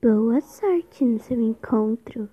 Boa sorte no seu encontro!